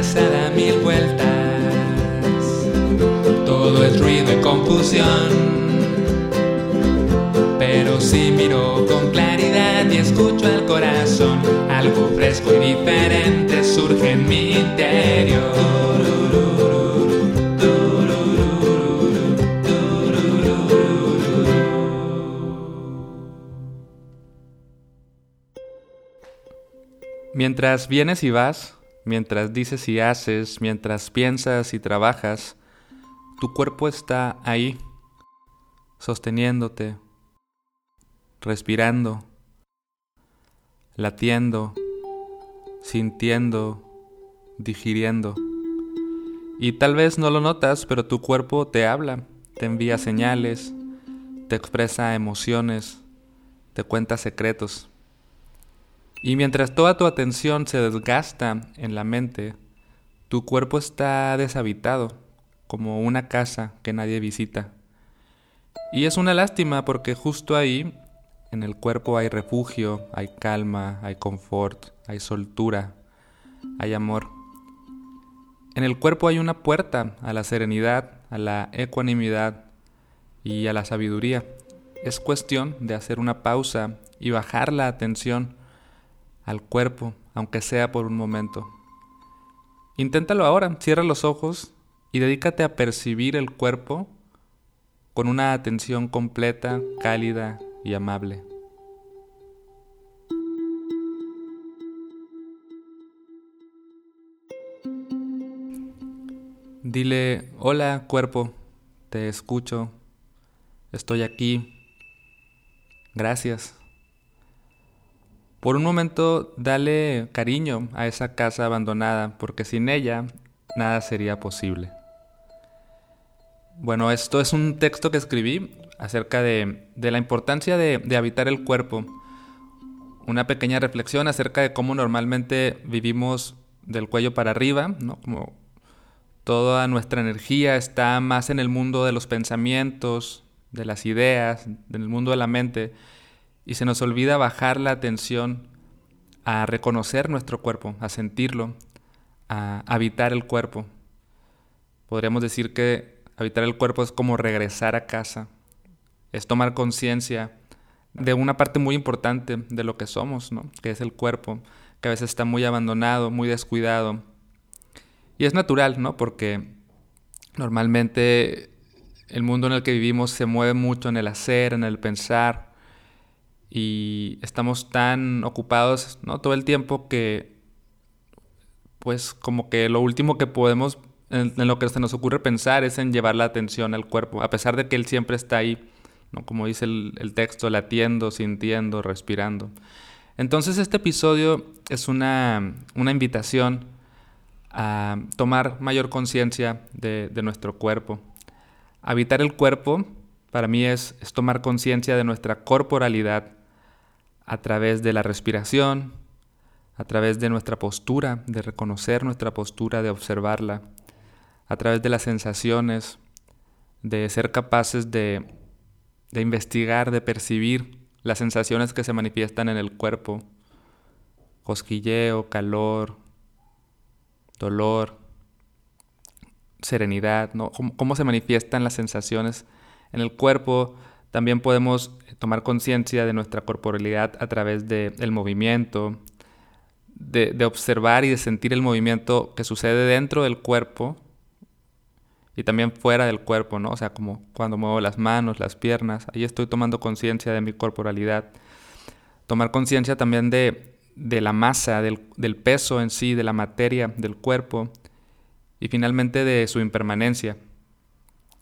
cabeza da mil vueltas. Todo es ruido y confusión. Pero si miro con claridad y escucho al corazón, algo fresco y diferente surge en mi interior. Mientras vienes y vas, mientras dices y haces, mientras piensas y trabajas, tu cuerpo está ahí, sosteniéndote, respirando, latiendo, sintiendo, digiriendo. Y tal vez no lo notas, pero tu cuerpo te habla, te envía señales, te expresa emociones, te cuenta secretos. Y mientras toda tu atención se desgasta en la mente, tu cuerpo está deshabitado, como una casa que nadie visita. Y es una lástima porque justo ahí, en el cuerpo hay refugio, hay calma, hay confort, hay soltura, hay amor. En el cuerpo hay una puerta a la serenidad, a la ecuanimidad y a la sabiduría. Es cuestión de hacer una pausa y bajar la atención al cuerpo, aunque sea por un momento. Inténtalo ahora, cierra los ojos y dedícate a percibir el cuerpo con una atención completa, cálida y amable. Dile, hola cuerpo, te escucho, estoy aquí, gracias. Por un momento dale cariño a esa casa abandonada, porque sin ella nada sería posible. Bueno, esto es un texto que escribí acerca de, la importancia de, de, habitar el cuerpo. Una pequeña reflexión acerca de cómo normalmente vivimos del cuello para arriba, ¿no? Como toda nuestra energía está más en el mundo de los pensamientos, de las ideas, en el mundo de la mente y se nos olvida bajar la atención a reconocer nuestro cuerpo, a sentirlo, a habitar el cuerpo. Podríamos decir que habitar el cuerpo es como regresar a casa, es tomar conciencia de una parte muy importante de lo que somos, ¿no? que es el cuerpo, que a veces está muy abandonado, muy descuidado. Y es natural, ¿no? Porque normalmente el mundo en el que vivimos se mueve mucho en el hacer, en el pensar, y estamos tan ocupados ¿no? todo el tiempo que pues como que lo último que podemos en, lo que se nos ocurre pensar es en llevar la atención al cuerpo, a pesar de que él siempre está ahí, ¿no? como dice el, el texto, latiendo, sintiendo, respirando. Entonces este episodio es una, una invitación a tomar mayor conciencia de, de, nuestro cuerpo. Habitar el cuerpo para mí es, es tomar conciencia de nuestra corporalidad, a través de la respiración, a través de nuestra postura, de reconocer nuestra postura, de observarla, a través de las sensaciones, de ser capaces de, investigar, de percibir las sensaciones que se manifiestan en el cuerpo, cosquilleo, calor, dolor, serenidad, ¿no? ¿Cómo, cómo, se manifiestan las sensaciones en el cuerpo también podemos tomar conciencia de nuestra corporalidad a través del movimiento, de, de, observar y de sentir el movimiento que sucede dentro del cuerpo y también fuera del cuerpo, ¿no? O sea, como cuando muevo las manos, las piernas, ahí estoy tomando conciencia de mi corporalidad. Tomar conciencia también de, de la masa, del, del peso en sí, de la materia del cuerpo y finalmente de su impermanencia,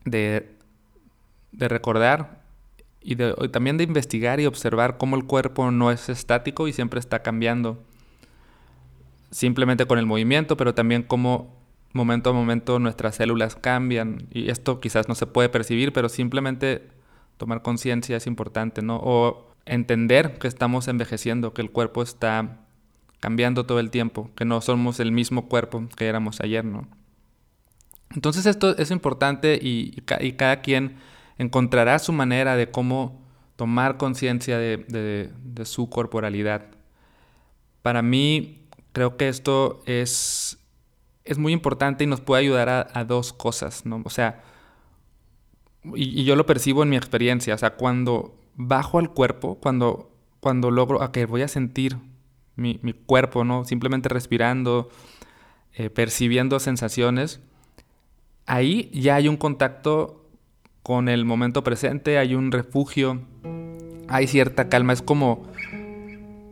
de, de recordar y, también de investigar y observar cómo el cuerpo no es estático y siempre está cambiando. Simplemente con el movimiento, pero también cómo momento a momento nuestras células cambian. Y esto quizás no se puede percibir, pero simplemente tomar conciencia es importante, ¿no? O entender que estamos envejeciendo, que el cuerpo está cambiando todo el tiempo, que no somos el mismo cuerpo que éramos ayer, ¿no? Entonces esto es importante y, y cada quien encontrará su manera de cómo tomar conciencia de, su corporalidad. Para mí, creo que esto es, es muy importante y nos puede ayudar a, dos cosas, ¿no? O sea, y, yo lo percibo en mi experiencia, o sea, cuando bajo al cuerpo, cuando, cuando logro, que voy a sentir mi, cuerpo, ¿no? Simplemente respirando, eh, percibiendo sensaciones, ahí ya hay un contacto con el momento presente, hay un refugio, hay cierta calma, es como,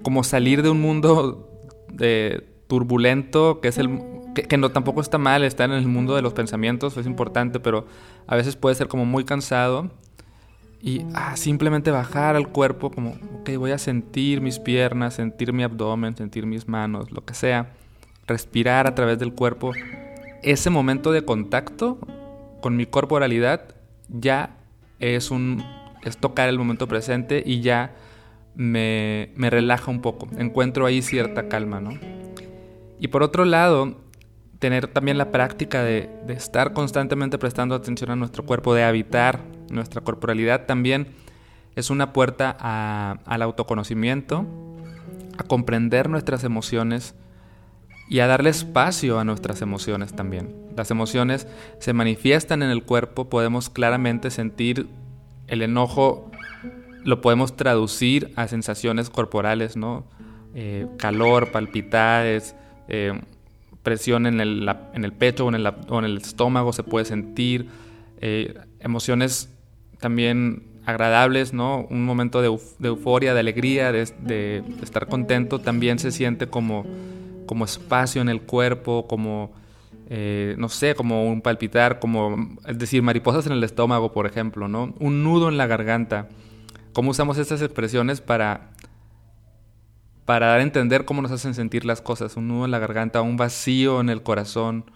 como salir de un mundo de, turbulento, que es el que, no tampoco está mal estar en el mundo de los pensamientos, es importante, pero a veces puede ser como muy cansado y ah, simplemente bajar al cuerpo como, ok, voy a sentir mis piernas, sentir mi abdomen, sentir mis manos, lo que sea, respirar a través del cuerpo. Ese momento de contacto con mi corporalidad ya es un es tocar el momento presente y ya me, me relaja un poco. Encuentro ahí cierta calma, ¿no? Y por otro lado, tener también la práctica de, estar constantemente prestando atención a nuestro cuerpo, de habitar nuestra corporalidad, también es una puerta al autoconocimiento, a comprender nuestras emociones y a darle espacio a nuestras emociones también. Las emociones se manifiestan en el cuerpo, podemos claramente sentir el enojo, lo podemos traducir a sensaciones corporales, ¿no? Eh, calor, palpitares, eh, presión en el, en el, pecho o en el, estómago se puede sentir, eh, emociones también agradables, ¿no? Un momento de, euforia, de alegría, de, estar contento, también se siente como, como espacio en el cuerpo, como, eh, no sé, como un palpitar, como, es decir, mariposas en el estómago, por ejemplo, ¿no? Un nudo en la garganta. ¿Cómo usamos estas expresiones para para dar a entender cómo nos hacen sentir las cosas, un nudo en la garganta, un vacío en el corazón,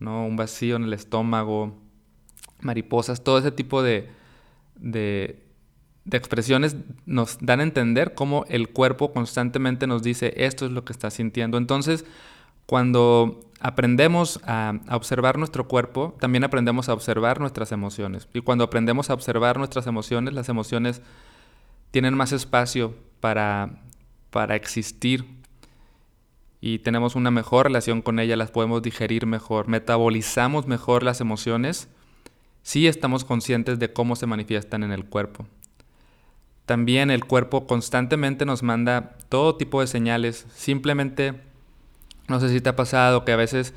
¿no? un vacío en el estómago, mariposas, todo ese tipo de, de, expresiones nos dan a entender cómo el cuerpo constantemente nos dice esto es lo que está sintiendo. Entonces, cuando aprendemos a, a, observar nuestro cuerpo, también aprendemos a observar nuestras emociones. Y cuando aprendemos a observar nuestras emociones, las emociones tienen más espacio para para existir y tenemos una mejor relación con ella, las podemos digerir mejor, metabolizamos mejor las emociones si estamos conscientes de cómo se manifiestan en el cuerpo. También el cuerpo constantemente nos manda todo tipo de señales, simplemente, no sé si te ha pasado que a veces,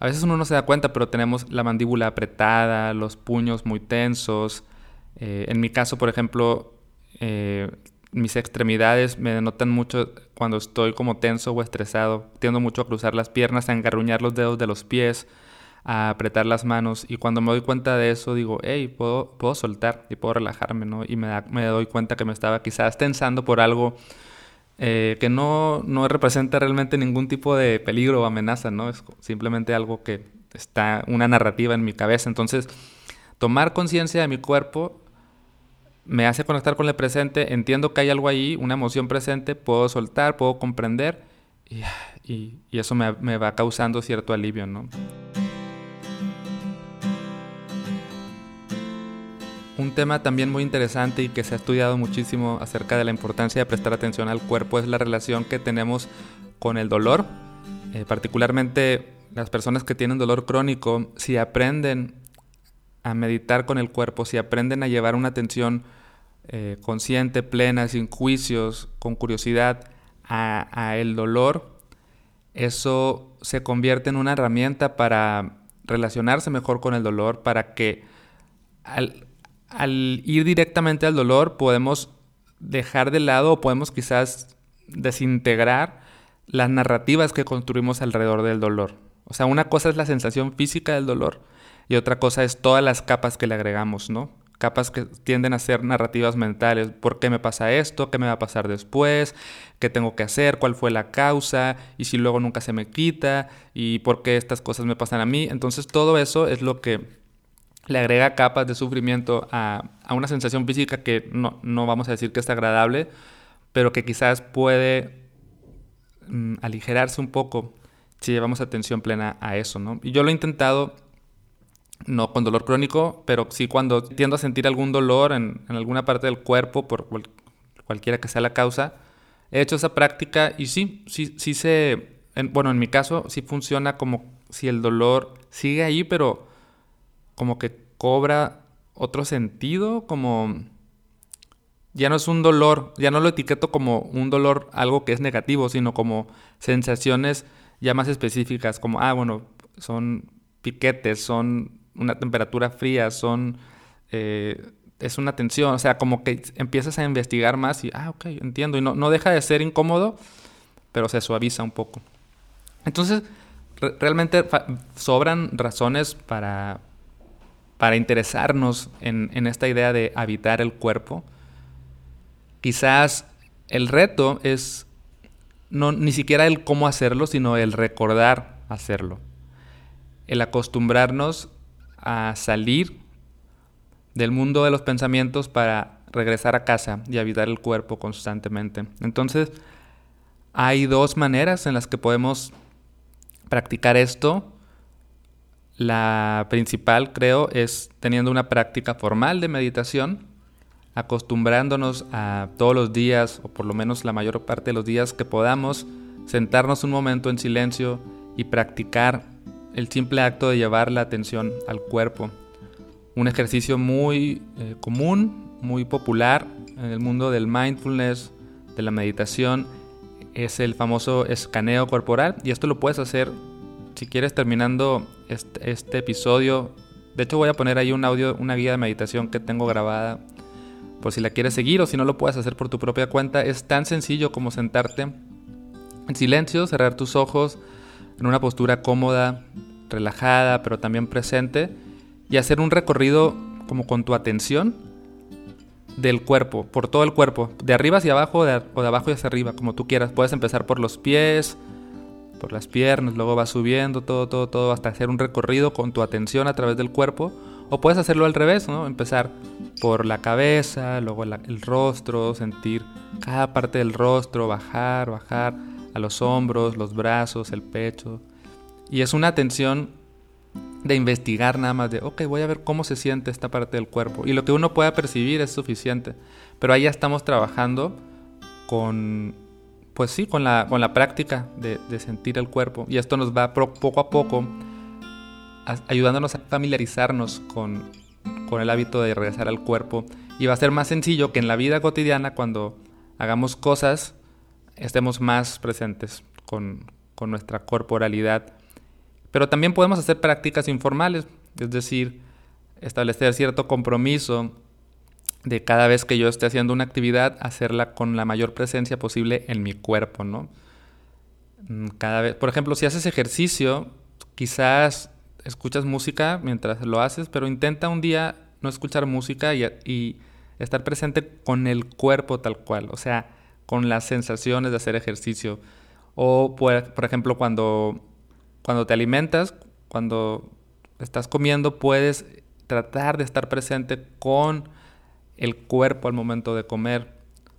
a veces uno no se da cuenta, pero tenemos la mandíbula apretada, los puños muy tensos. Eh, en mi caso, por ejemplo, eh, mis extremidades me denotan mucho cuando estoy como tenso o estresado. Tiendo mucho a cruzar las piernas, a engarruñar los dedos de los pies, a apretar las manos. Y cuando me doy cuenta de eso, digo, hey, puedo, puedo soltar y puedo relajarme, ¿no? Y me, me doy cuenta que me estaba quizás tensando por algo eh, que no, no representa realmente ningún tipo de peligro o amenaza, ¿no? Es simplemente algo que está, una narrativa en mi cabeza. Entonces, tomar conciencia de mi cuerpo me hace conectar con el presente, entiendo que hay algo ahí, una emoción presente, puedo soltar, puedo comprender y, eso me, va causando cierto alivio, ¿no? Un tema también muy interesante y que se ha estudiado muchísimo acerca de la importancia de prestar atención al cuerpo es la relación que tenemos con el dolor. Eh, particularmente las personas que tienen dolor crónico, si aprenden a meditar con el cuerpo, si aprenden a llevar una atención eh, consciente, plena, sin juicios, con curiosidad a, el dolor, eso se convierte en una herramienta para relacionarse mejor con el dolor, para que al, al ir directamente al dolor podemos dejar de lado o podemos quizás desintegrar las narrativas que construimos alrededor del dolor. O sea, una cosa es la sensación física del dolor y otra cosa es todas las capas que le agregamos, ¿no? Capas que tienden a ser narrativas mentales. ¿Por qué me pasa esto? ¿Qué me va a pasar después? ¿Qué tengo que hacer? ¿Cuál fue la causa? ¿Y si luego nunca se me quita? ¿Y por qué estas cosas me pasan a mí? Entonces todo eso es lo que le agrega capas de sufrimiento a, una sensación física que no, no, vamos a decir que es agradable, pero que quizás puede mm, aligerarse un poco si llevamos atención plena a eso, ¿no? Y yo lo he intentado no con dolor crónico, pero sí cuando tiendo a sentir algún dolor en, alguna parte del cuerpo, por cualquiera que sea la causa, he hecho esa práctica y sí, sí, sí se, bueno, en mi caso sí funciona como si el dolor sigue ahí, pero como que cobra otro sentido, como ya no es un dolor, ya no lo etiqueto como un dolor, algo que es negativo, sino como sensaciones ya más específicas, como, ah, bueno, son piquetes, son una temperatura fría, son... Eh, es una tensión, o sea, como que empiezas a investigar más y, ah, ok, entiendo, y no, no deja de ser incómodo, pero se suaviza un poco. Entonces, realmente sobran razones para, para interesarnos en, esta idea de habitar el cuerpo. Quizás el reto es no, ni siquiera el cómo hacerlo, sino el recordar hacerlo. El acostumbrarnos a salir del mundo de los pensamientos para regresar a casa y habitar el cuerpo constantemente. Entonces, hay dos maneras en las que podemos practicar esto. La principal, creo, es teniendo una práctica formal de meditación, acostumbrándonos a todos los días, o por lo menos la mayor parte de los días que podamos, sentarnos un momento en silencio y practicar el simple acto de llevar la atención al cuerpo. Un ejercicio muy eh, común, muy popular en el mundo del mindfulness, de la meditación, es el famoso escaneo corporal y esto lo puedes hacer si quieres terminando este, episodio. De hecho voy a poner ahí un audio, una guía de meditación que tengo grabada por si la quieres seguir o si no lo puedes hacer por tu propia cuenta. Es tan sencillo como sentarte en silencio, cerrar tus ojos en una postura cómoda, relajada, pero también presente y hacer un recorrido como con tu atención del cuerpo, por todo el cuerpo, de arriba hacia abajo o de, abajo hacia arriba, como tú quieras. Puedes empezar por los pies, por las piernas, luego vas subiendo todo, todo, todo, hasta hacer un recorrido con tu atención a través del cuerpo. O puedes hacerlo al revés, ¿no? Empezar por la cabeza, luego el rostro, sentir cada parte del rostro, bajar, bajar a los hombros, los brazos, el pecho. Y es una atención de investigar nada más de, ok, voy a ver cómo se siente esta parte del cuerpo. Y lo que uno pueda percibir es suficiente. Pero ahí ya estamos trabajando con, pues sí, con la, con la práctica de, sentir el cuerpo. Y esto nos va poco a poco ayudándonos a familiarizarnos con, con el hábito de regresar al cuerpo. Y va a ser más sencillo que en la vida cotidiana, cuando hagamos cosas, estemos más presentes con, con nuestra corporalidad pero también podemos hacer prácticas informales, es decir, establecer cierto compromiso de cada vez que yo esté haciendo una actividad, hacerla con la mayor presencia posible en mi cuerpo, ¿no? Mm, cada vez, por ejemplo, si haces ejercicio, quizás escuchas música mientras lo haces, pero intenta un día no escuchar música y, estar presente con el cuerpo tal cual, o sea, con las sensaciones de hacer ejercicio. O, por ejemplo, cuando cuando te alimentas, cuando estás comiendo, puedes tratar de estar presente con el cuerpo al momento de comer.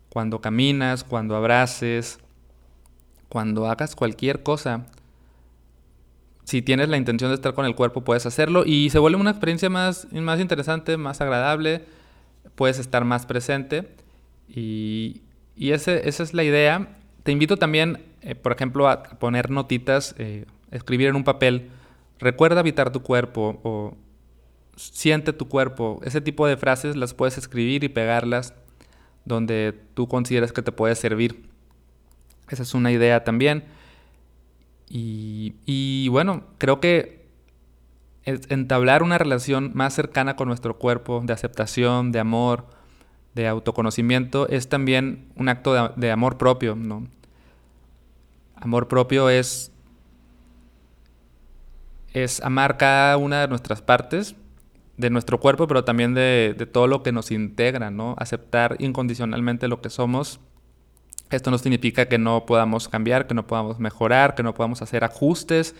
Cuando caminas, cuando abraces, cuando hagas cualquier cosa. Si tienes la intención de estar con el cuerpo, puedes hacerlo y se vuelve una experiencia más, más interesante, más agradable. Puedes estar más presente y, esa es la idea. Te invito también, eh, por ejemplo, a poner notitas eh, escribir en un papel, recuerda habitar tu cuerpo o siente tu cuerpo. Ese tipo de frases las puedes escribir y pegarlas donde tú consideras que te puede servir. Esa es una idea también. Y, y bueno, creo que entablar una relación más cercana con nuestro cuerpo, de aceptación, de amor, de autoconocimiento, es también un acto de, de amor propio, ¿no? Amor propio es es amar cada una de nuestras partes de nuestro cuerpo, pero también de, todo lo que nos integra, ¿no? Aceptar incondicionalmente lo que somos. Esto no significa que no podamos cambiar, que no podamos mejorar, que no podamos hacer ajustes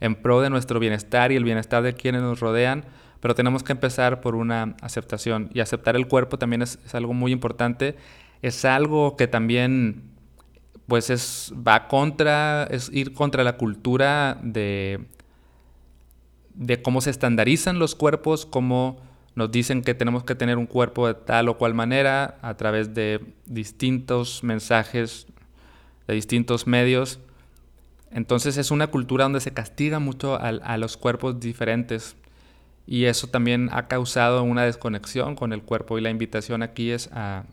en pro de nuestro bienestar y el bienestar de quienes nos rodean, pero tenemos que empezar por una aceptación. Y aceptar el cuerpo también es, es algo muy importante. Es algo que también pues es va contra es ir contra la cultura de de cómo se estandarizan los cuerpos, cómo nos dicen que tenemos que tener un cuerpo de tal o cual manera a través de distintos mensajes, de distintos medios. Entonces es una cultura donde se castiga mucho a, los cuerpos diferentes y eso también ha causado una desconexión con el cuerpo y la invitación aquí es a,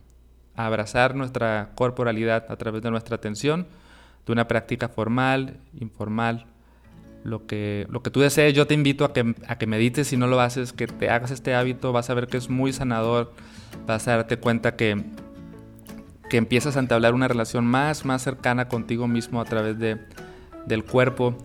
abrazar nuestra corporalidad a través de nuestra atención, de una práctica formal, informal, lo que, lo que tú desees. Yo te invito a que, a que medites si no lo haces, que te hagas este hábito, vas a ver que es muy sanador, vas a darte cuenta que, que empiezas a entablar una relación más, más cercana contigo mismo a través de, del cuerpo.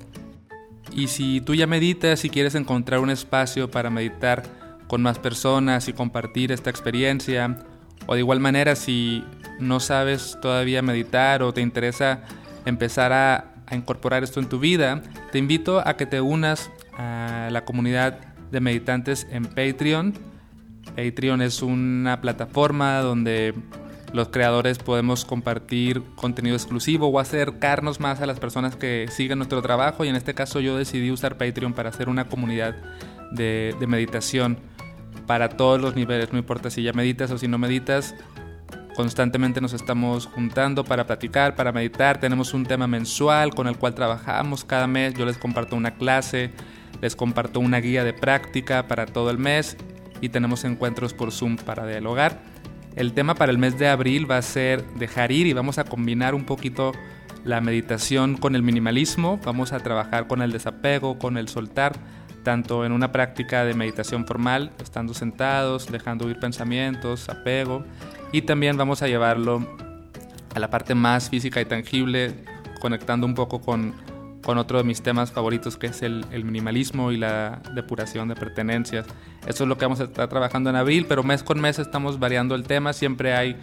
Y si tú ya meditas y quieres encontrar un espacio para meditar con más personas y compartir esta experiencia, o de igual manera si no sabes todavía meditar o te interesa empezar a, incorporar esto en tu vida, te invito a que te unas a la comunidad de meditantes en Patreon. Patreon es una plataforma donde los creadores podemos compartir contenido exclusivo o acercarnos más a las personas que siguen nuestro trabajo y en este caso yo decidí usar Patreon para hacer una comunidad de, meditación para todos los niveles, no importa si ya meditas o si no meditas, constantemente nos estamos juntando para platicar, para meditar, tenemos un tema mensual con el cual trabajamos cada mes, yo les comparto una clase, les comparto una guía de práctica para todo el mes y tenemos encuentros por Zoom para dialogar. El tema para el mes de abril va a ser dejar ir y vamos a combinar un poquito la meditación con el minimalismo. Vamos a trabajar con el desapego, con el soltar, tanto en una práctica de meditación formal, estando sentados, dejando ir pensamientos, apego, y también vamos a llevarlo a la parte más física y tangible, conectando un poco con, con otro de mis temas favoritos que es el, el minimalismo y la depuración de pertenencias. Eso es lo que vamos a estar trabajando en abril, pero mes con mes estamos variando el tema, siempre hay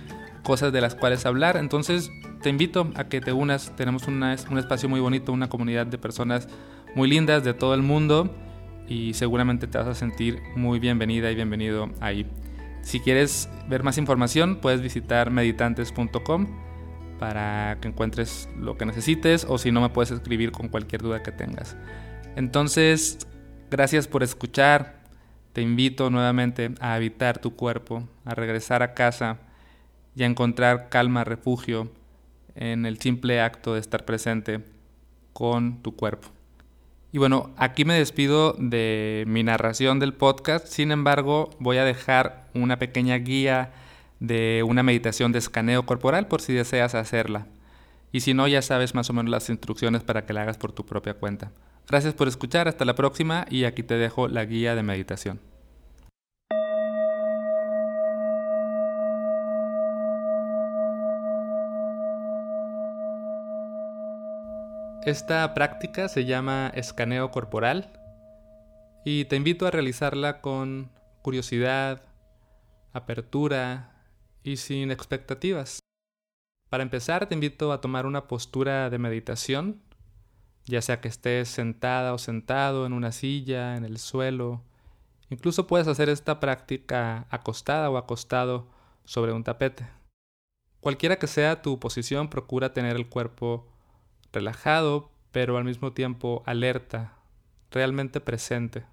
cosas de las cuales hablar, entonces te invito a que te unas, tenemos un espacio muy bonito, una comunidad de personas muy lindas de todo el mundo y seguramente te vas a sentir muy bienvenida y bienvenido ahí. Si quieres ver más información, puedes visitar meditantes.com para que encuentres lo que necesites o si no me puedes escribir con cualquier duda que tengas. Entonces, gracias por escuchar. Te invito nuevamente a habitar tu cuerpo, a regresar a casa y a encontrar calma, refugio en el simple acto de estar presente con tu cuerpo. Y bueno, aquí me despido de mi narración del podcast, sin embargo voy a dejar una pequeña guía de una meditación de escaneo corporal por si deseas hacerla. Y si no, ya sabes más o menos las instrucciones para que la hagas por tu propia cuenta. Gracias por escuchar, hasta la próxima y aquí te dejo la guía de meditación. Esta práctica se llama escaneo corporal y te invito a realizarla con curiosidad, apertura y sin expectativas. Para empezar te invito a tomar una postura de meditación ya sea que estés sentada o sentado en una silla, en el suelo. Incluso puedes hacer esta práctica acostada o acostado sobre un tapete. Cualquiera que sea tu posición, procura tener el cuerpo relajado, pero al mismo tiempo alerta, realmente presente.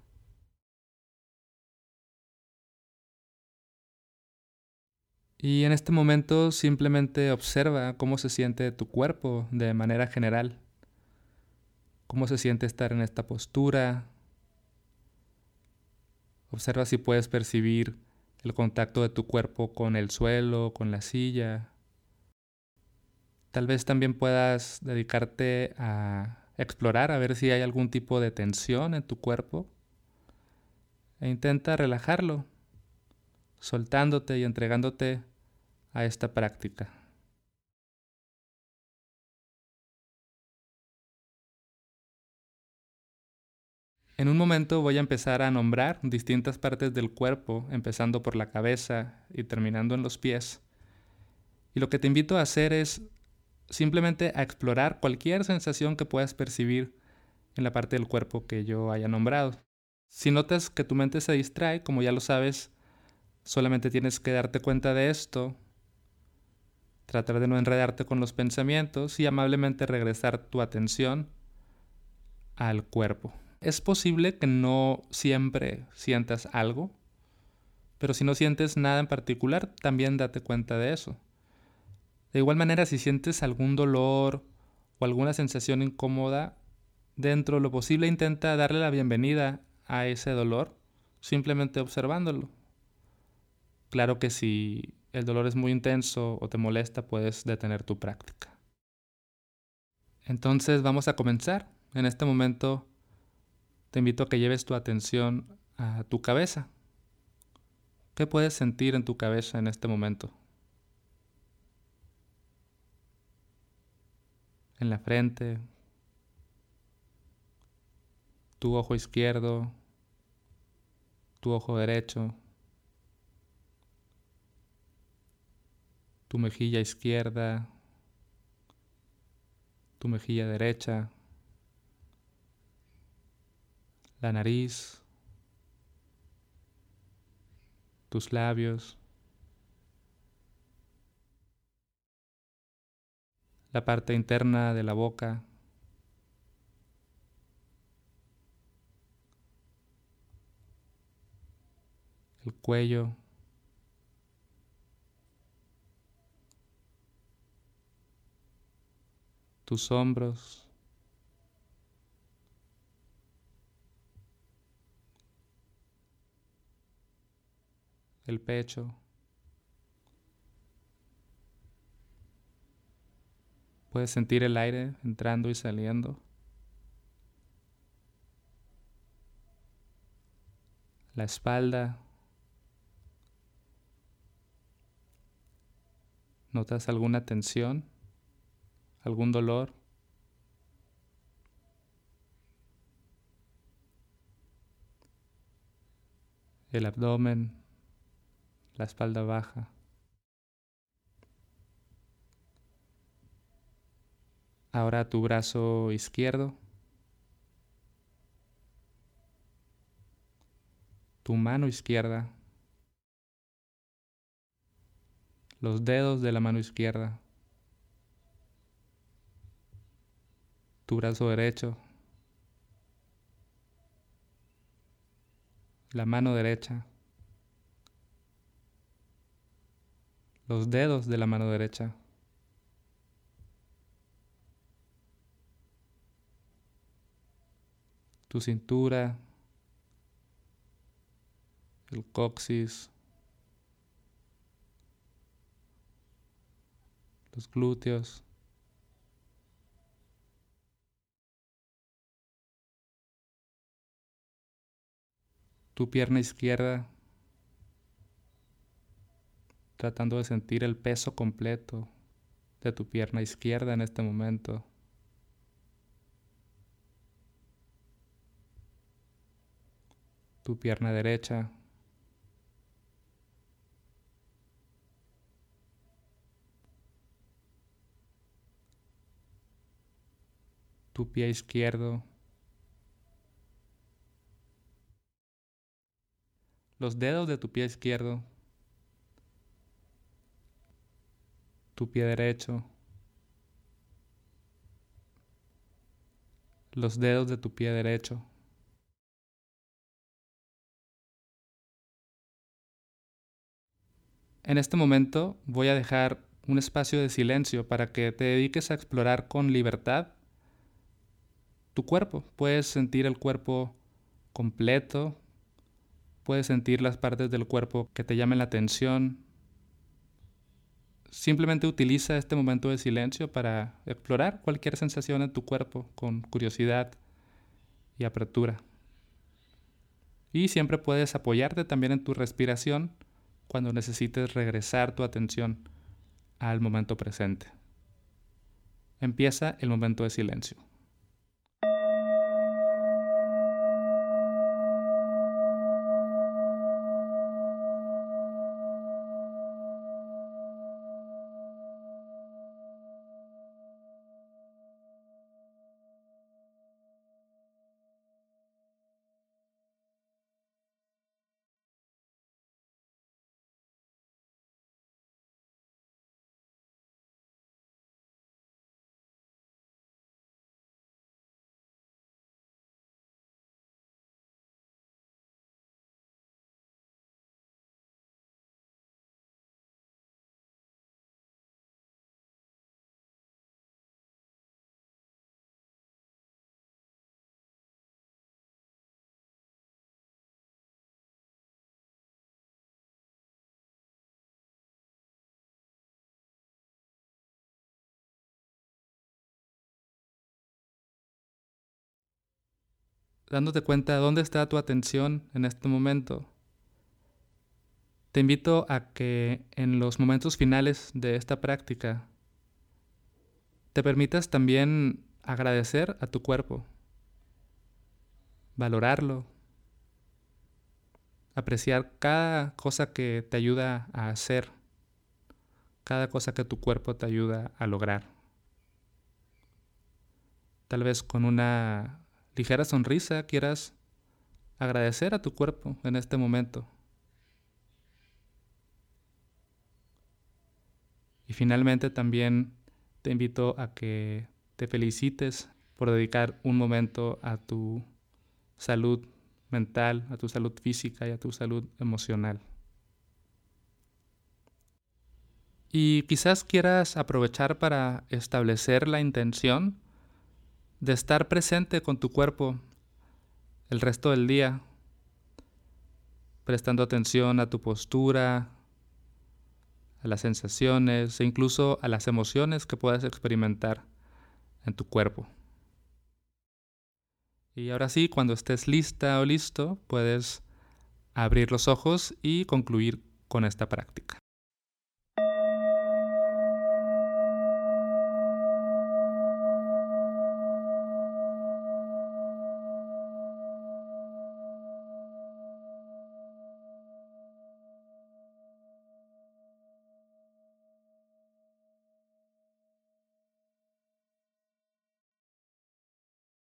Y en este momento simplemente observa cómo se siente tu cuerpo de manera general cómo se siente estar en esta postura. Observa si puedes percibir el contacto de tu cuerpo con el suelo, con la silla. Tal vez también puedas dedicarte a explorar, a ver si hay algún tipo de tensión en tu cuerpo. E intenta relajarlo, soltándote y entregándote a esta práctica. En un momento voy a empezar a nombrar distintas partes del cuerpo, empezando por la cabeza y terminando en los pies. Y lo que te invito a hacer es simplemente a explorar cualquier sensación que puedas percibir en la parte del cuerpo que yo haya nombrado. Si notas que tu mente se distrae, como ya lo sabes, solamente tienes que darte cuenta de esto, tratar de no enredarte con los pensamientos y amablemente regresar tu atención al cuerpo. Es posible que no siempre sientas algo, pero si no sientes nada en particular, también date cuenta de eso. De igual manera, si sientes algún dolor o alguna sensación incómoda, dentro de lo posible intenta darle la bienvenida a ese dolor simplemente observándolo. Claro que si el dolor es muy intenso o te molesta, puedes detener tu práctica. Entonces vamos a comenzar. En este momento te invito a que lleves tu atención a tu cabeza. ¿Qué puedes sentir en tu cabeza en este momento? En la frente, tu ojo izquierdo, tu ojo derecho, tu mejilla izquierda, tu mejilla derecha, la nariz, tus labios, la parte interna de la boca, el cuello, tus hombros, el pecho. Puedes sentir el aire entrando y saliendo. La espalda. ¿Notas alguna tensión? ¿Algún dolor? El abdomen la espalda baja. Ahora tu brazo izquierdo, tu mano izquierda, los dedos de la mano izquierda, tu brazo derecho, la mano derecha. los dedos de la mano derecha. Tu cintura, el coxis, los glúteos. Tu pierna izquierda tratando de sentir el peso completo de tu pierna izquierda en este momento. Tu pierna derecha. Tu pie izquierdo. Los dedos de tu pie izquierdo tu pie derecho, los dedos de tu pie derecho. En este momento voy a dejar un espacio de silencio para que te dediques a explorar con libertad tu cuerpo. Puedes sentir el cuerpo completo, puedes sentir las partes del cuerpo que te llamen la atención, Simplemente utiliza este momento de silencio para explorar cualquier sensación en tu cuerpo con curiosidad y apertura. Y siempre puedes apoyarte también en tu respiración cuando necesites regresar tu atención al momento presente. Empieza el momento de silencio. Dándote cuenta de dónde está tu atención en este momento. Te invito a que en los momentos finales de esta práctica te permitas también agradecer a tu cuerpo, valorarlo, apreciar cada cosa que te ayuda a hacer, cada cosa que tu cuerpo te ayuda a lograr. Tal vez con una ligera sonrisa quieras agradecer a tu cuerpo en este momento. Y finalmente también te invito a que te felicites por dedicar un momento a tu salud mental, a tu salud física y a tu salud emocional. Y quizás quieras aprovechar para establecer la intención de estar presente con tu cuerpo el resto del día, prestando atención a tu postura, a las sensaciones e incluso a las emociones que puedas experimentar en tu cuerpo. Y ahora sí, cuando estés lista o listo, puedes abrir los ojos y concluir con esta práctica.